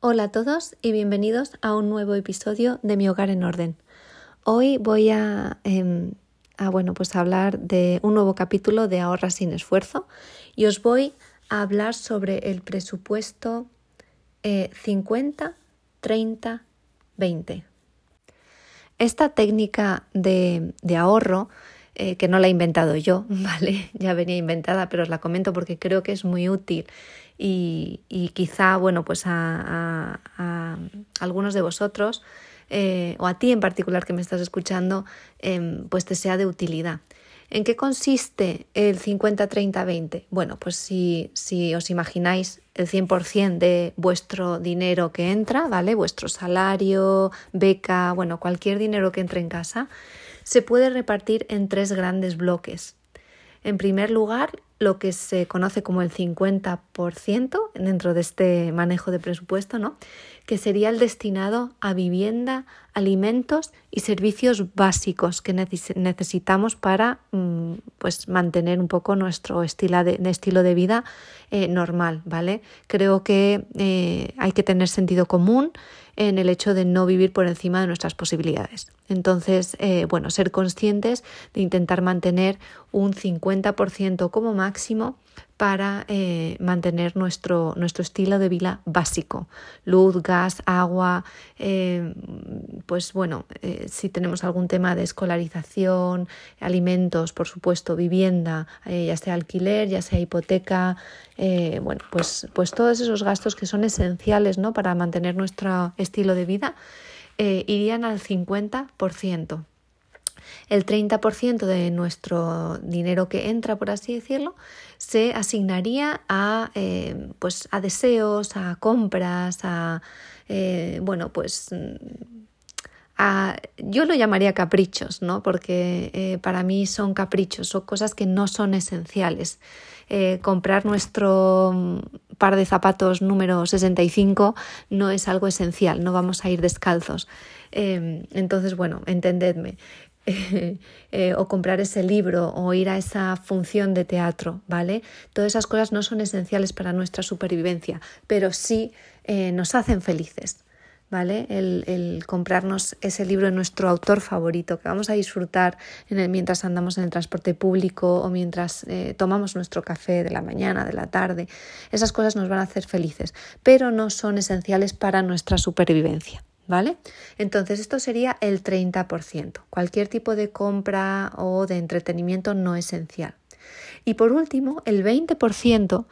Hola a todos y bienvenidos a un nuevo episodio de Mi Hogar en Orden. Hoy voy a, em, bueno, pues hablar de un nuevo capítulo de Ahorra sin esfuerzo y os voy a hablar sobre el presupuesto 50, 30, 20. Esta técnica de, ahorro, eh, que no la he inventado yo, ¿vale? Ya venía inventada, pero os la comento porque creo que es muy útil y, quizá, bueno, pues a, algunos de vosotros eh, o a ti en particular que me estás escuchando, em, pues te sea de utilidad. ¿En qué consiste el 50-30-20? Bueno, pues si, si os imagináis el 100% de vuestro dinero que entra, ¿vale? Vuestro salario, beca, bueno, cualquier dinero que entre en casa, se puede repartir en tres grandes bloques. En primer lugar, lo que se conoce como el 50% dentro de este manejo de presupuesto, ¿no? que sería el destinado a vivienda, alimentos y servicios básicos que necesitamos para mm, pues, mantener un poco nuestro estilo de, estilo de vida eh, normal, ¿vale? Creo que eh, hay que tener sentido común en el hecho de no vivir por encima de nuestras posibilidades. Entonces, eh, bueno, ser conscientes de intentar mantener un 50% como máximo para eh, mantener nuestro, nuestro, estilo de vida básico. Luz, gas, agua, eh, pues bueno, eh, si tenemos algún tema de escolarización, alimentos, por supuesto, vivienda, ya sea alquiler, ya sea hipoteca, bueno, pues, pues todos esos gastos que son esenciales ¿no? para mantener nuestro estilo de vida irían al 50% el 30% de nuestro dinero que entra, por así decirlo, se asignaría a, eh, pues a deseos, a compras, a, eh, bueno, pues... Yo lo llamaría caprichos, ¿no? Porque eh, para mí son caprichos, son cosas que no son esenciales. comprar nuestro par de zapatos número 65 no es algo esencial, no vamos a ir descalzos. entonces, bueno, entendedme. Eh, o comprar ese libro o ir a esa función de teatro, ¿vale? Todas esas cosas no son esenciales para nuestra supervivencia, pero sí eh, nos hacen felices. ¿Vale? El, comprarnos ese libro de nuestro autor favorito que vamos a disfrutar en el, mientras andamos en el transporte público o mientras eh, tomamos nuestro café de la mañana, de la tarde. Esas cosas nos van a hacer felices, pero no son esenciales para nuestra supervivencia. ¿Vale? Entonces esto sería el 30%, cualquier tipo de compra o de entretenimiento no esencial. Y por último, el 20%,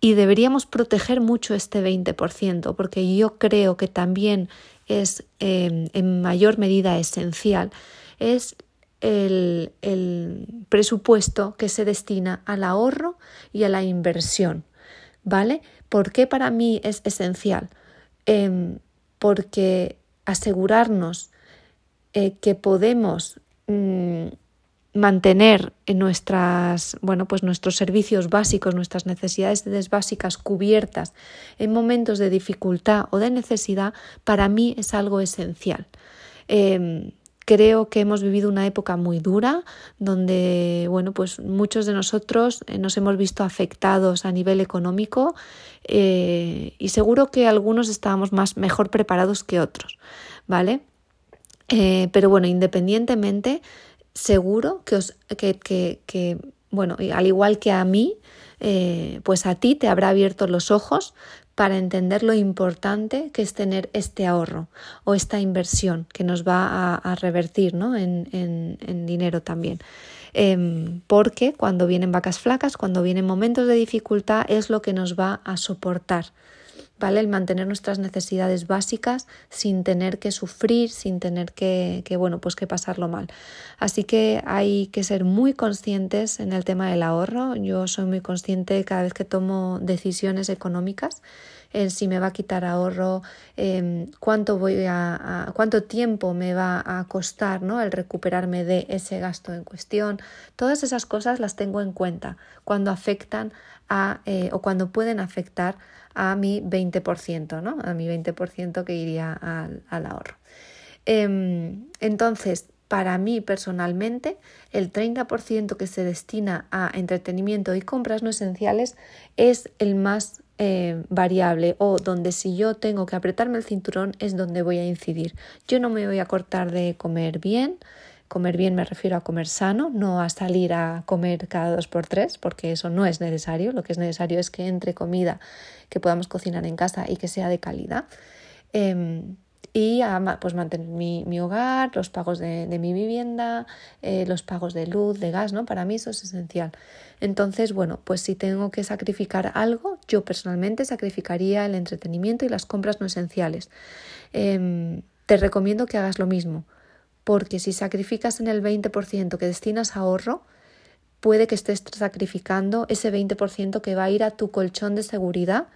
y deberíamos proteger mucho este 20%, porque yo creo que también es em, en mayor medida esencial, es el, presupuesto que se destina al ahorro y a la inversión. ¿Vale? ¿Por qué para mí es esencial? Em, porque asegurarnos eh, que podemos mm, mantener nuestras, bueno, pues nuestros servicios básicos, nuestras necesidades básicas cubiertas en momentos de dificultad o de necesidad, para mí es algo esencial. Em, Creo que hemos vivido una época muy dura donde, bueno, pues muchos de nosotros eh, nos hemos visto afectados a nivel económico eh, y seguro que algunos estábamos más mejor preparados que otros, ¿vale? Eh, pero bueno, independientemente, seguro que, os, que, que, que bueno, al igual que a mí, pues a ti te habrá abierto los ojos para entender lo importante que es tener este ahorro o esta inversión que nos va a, revertir ¿no? en, dinero también. Em, porque cuando vienen vacas flacas, cuando vienen momentos de dificultad, es lo que nos va a soportar. ¿Vale? El mantener nuestras necesidades básicas sin tener que sufrir, sin tener que, que, bueno, pues que pasarlo mal. Así que hay que ser muy conscientes en el tema del ahorro. Yo soy muy consciente cada vez que tomo decisiones económicas en si me va a quitar ahorro, em, cuánto voy a, cuánto tiempo me va a costar ¿no? el recuperarme de ese gasto en cuestión. Todas esas cosas las tengo en cuenta cuando afectan a eh, o cuando pueden afectar a mi 20%, ¿no? A mi 20% que iría al, al ahorro. Em, entonces, para mí personalmente, el 30% que se destina a entretenimiento y compras no esenciales es el más eh, variable o donde si yo tengo que apretarme el cinturón es donde voy a incidir. Yo no me voy a cortar de comer bien, comer bien me refiero a comer sano, no a salir a comer cada dos por tres, porque eso no es necesario. Lo que es necesario es que entre comida que podamos cocinar en casa y que sea de calidad. Em, y a pues mantener mi, hogar, los pagos de, mi vivienda, eh, los pagos de luz, de gas, ¿no? Para mí eso es esencial. Entonces, bueno, pues si tengo que sacrificar algo, yo personalmente sacrificaría el entretenimiento y las compras no esenciales. Em, te recomiendo que hagas lo mismo, porque si sacrificas en el 20% que destinas a ahorro, puede que estés sacrificando ese 20% que va a ir a tu colchón de seguridad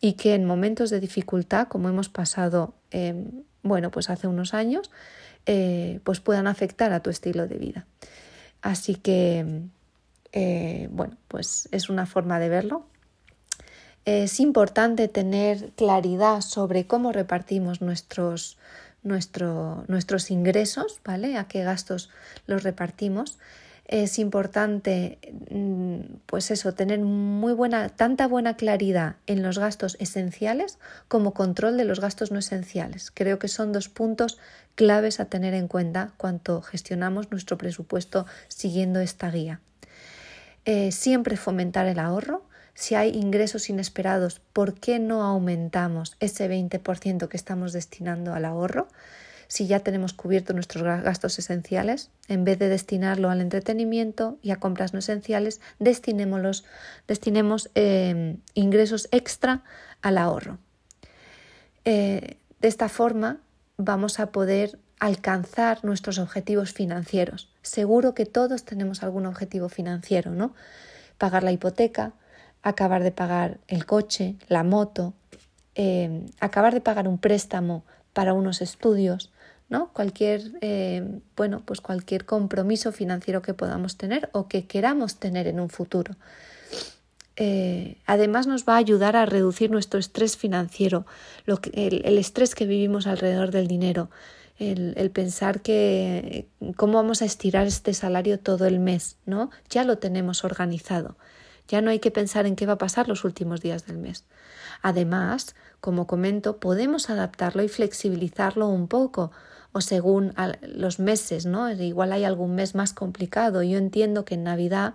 y que en momentos de dificultad, como hemos pasado, em, bueno, pues hace unos años, eh, pues puedan afectar a tu estilo de vida. Así que, eh, bueno, pues es una forma de verlo. Es importante tener claridad sobre cómo repartimos nuestros, nuestros ingresos, ¿vale? A qué gastos los repartimos es importante, mm, pues eso, tener muy buena, tanta buena claridad en los gastos esenciales como control de los gastos no esenciales. Creo que son dos puntos claves a tener en cuenta cuando gestionamos nuestro presupuesto siguiendo esta guía. Eh, siempre fomentar el ahorro. Si hay ingresos inesperados, ¿por qué no aumentamos ese 20% que estamos destinando al ahorro? Si ya tenemos cubiertos nuestros gastos esenciales, en vez de destinarlo al entretenimiento y a compras no esenciales, destinemos eh, ingresos extra al ahorro. Eh, de esta forma vamos a poder alcanzar nuestros objetivos financieros. Seguro que todos tenemos algún objetivo financiero, ¿no? Pagar la hipoteca, acabar de pagar el coche, la moto, eh, acabar de pagar un préstamo para unos estudios, ¿no? Cualquier, eh, bueno, pues cualquier compromiso financiero que podamos tener o que queramos tener en un futuro. Eh, además nos va a ayudar a reducir nuestro estrés financiero, lo que, el, estrés que vivimos alrededor del dinero, el, el, pensar que cómo vamos a estirar este salario todo el mes, ¿no? Ya lo tenemos organizado. Ya no hay que pensar en qué va a pasar los últimos días del mes. Además, como comento, podemos adaptarlo y flexibilizarlo un poco o según los meses, ¿no? Igual hay algún mes más complicado. Yo entiendo que en Navidad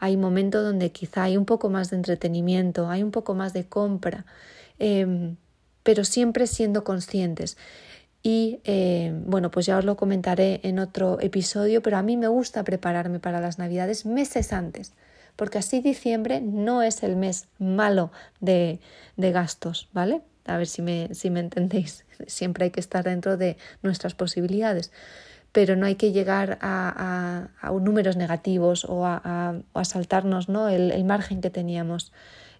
hay momentos donde quizá hay un poco más de entretenimiento, hay un poco más de compra, em, pero siempre siendo conscientes. Y em, bueno, pues ya os lo comentaré en otro episodio, pero a mí me gusta prepararme para las Navidades meses antes, porque así diciembre no es el mes malo de, de gastos, ¿vale? A ver si me, si me entendéis. Siempre hay que estar dentro de nuestras posibilidades, pero no hay que llegar a, a, números negativos o a, a saltarnos ¿no? el, el, margen que teníamos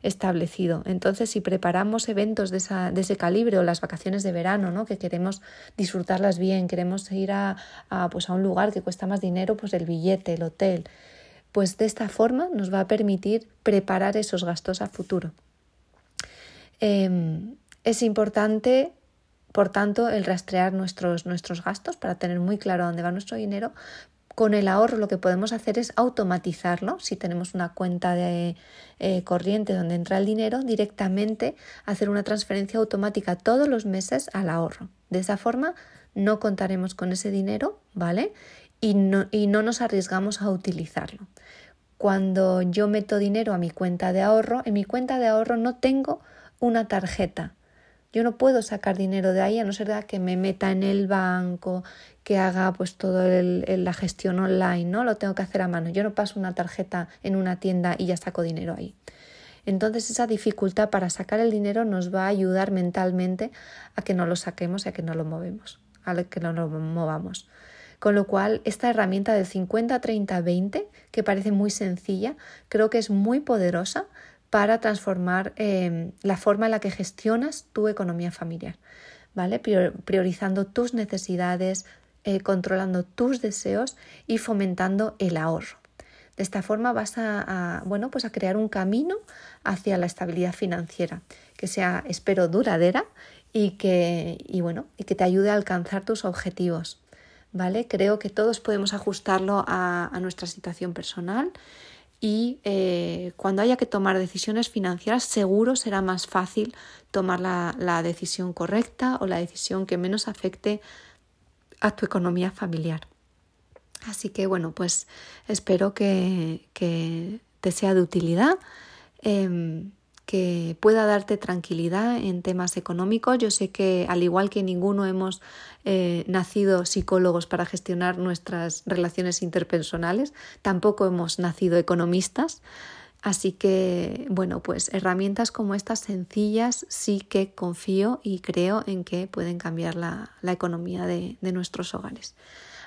establecido. Entonces, si preparamos eventos de, esa, de ese calibre o las vacaciones de verano, ¿no? que queremos disfrutarlas bien, queremos ir a, a, pues a un lugar que cuesta más dinero, pues el billete, el hotel, pues de esta forma nos va a permitir preparar esos gastos a futuro. Eh, es importante, por tanto, el rastrear nuestros, nuestros gastos para tener muy claro dónde va nuestro dinero. Con el ahorro lo que podemos hacer es automatizarlo. Si tenemos una cuenta de eh, corriente donde entra el dinero, directamente hacer una transferencia automática todos los meses al ahorro. De esa forma no contaremos con ese dinero, ¿vale? Y no, y no nos arriesgamos a utilizarlo. Cuando yo meto dinero a mi cuenta de ahorro, en mi cuenta de ahorro no tengo una tarjeta yo no puedo sacar dinero de ahí a no ser que me meta en el banco, que haga pues todo la gestión online, ¿no? Lo tengo que hacer a mano. Yo no paso una tarjeta en una tienda y ya saco dinero ahí. Entonces esa dificultad para sacar el dinero nos va a ayudar mentalmente a que no lo saquemos y a que no lo movemos, a que no lo movamos. Con lo cual, esta herramienta del 50-30-20, que parece muy sencilla, creo que es muy poderosa para transformar em, la forma en la que gestionas tu economía familiar, ¿vale? Priorizando tus necesidades, eh, controlando tus deseos y fomentando el ahorro. De esta forma vas a, bueno, pues a crear un camino hacia la estabilidad financiera, que sea, espero, duradera y que, y bueno, y que te ayude a alcanzar tus objetivos. ¿Vale? Creo que todos podemos ajustarlo a, nuestra situación personal y eh, cuando haya que tomar decisiones financieras seguro será más fácil tomar la, decisión correcta o la decisión que menos afecte a tu economía familiar. Así que bueno, pues espero que, te sea de utilidad. Em, que pueda darte tranquilidad en temas económicos. Yo sé que al igual que ninguno hemos eh, nacido psicólogos para gestionar nuestras relaciones interpersonales, tampoco hemos nacido economistas. Así que, bueno, pues herramientas como estas sencillas sí que confío y creo en que pueden cambiar la, economía de, nuestros hogares.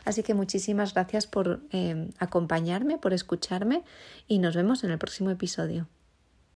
Así que muchísimas gracias por eh, acompañarme, por escucharme y nos vemos en el próximo episodio.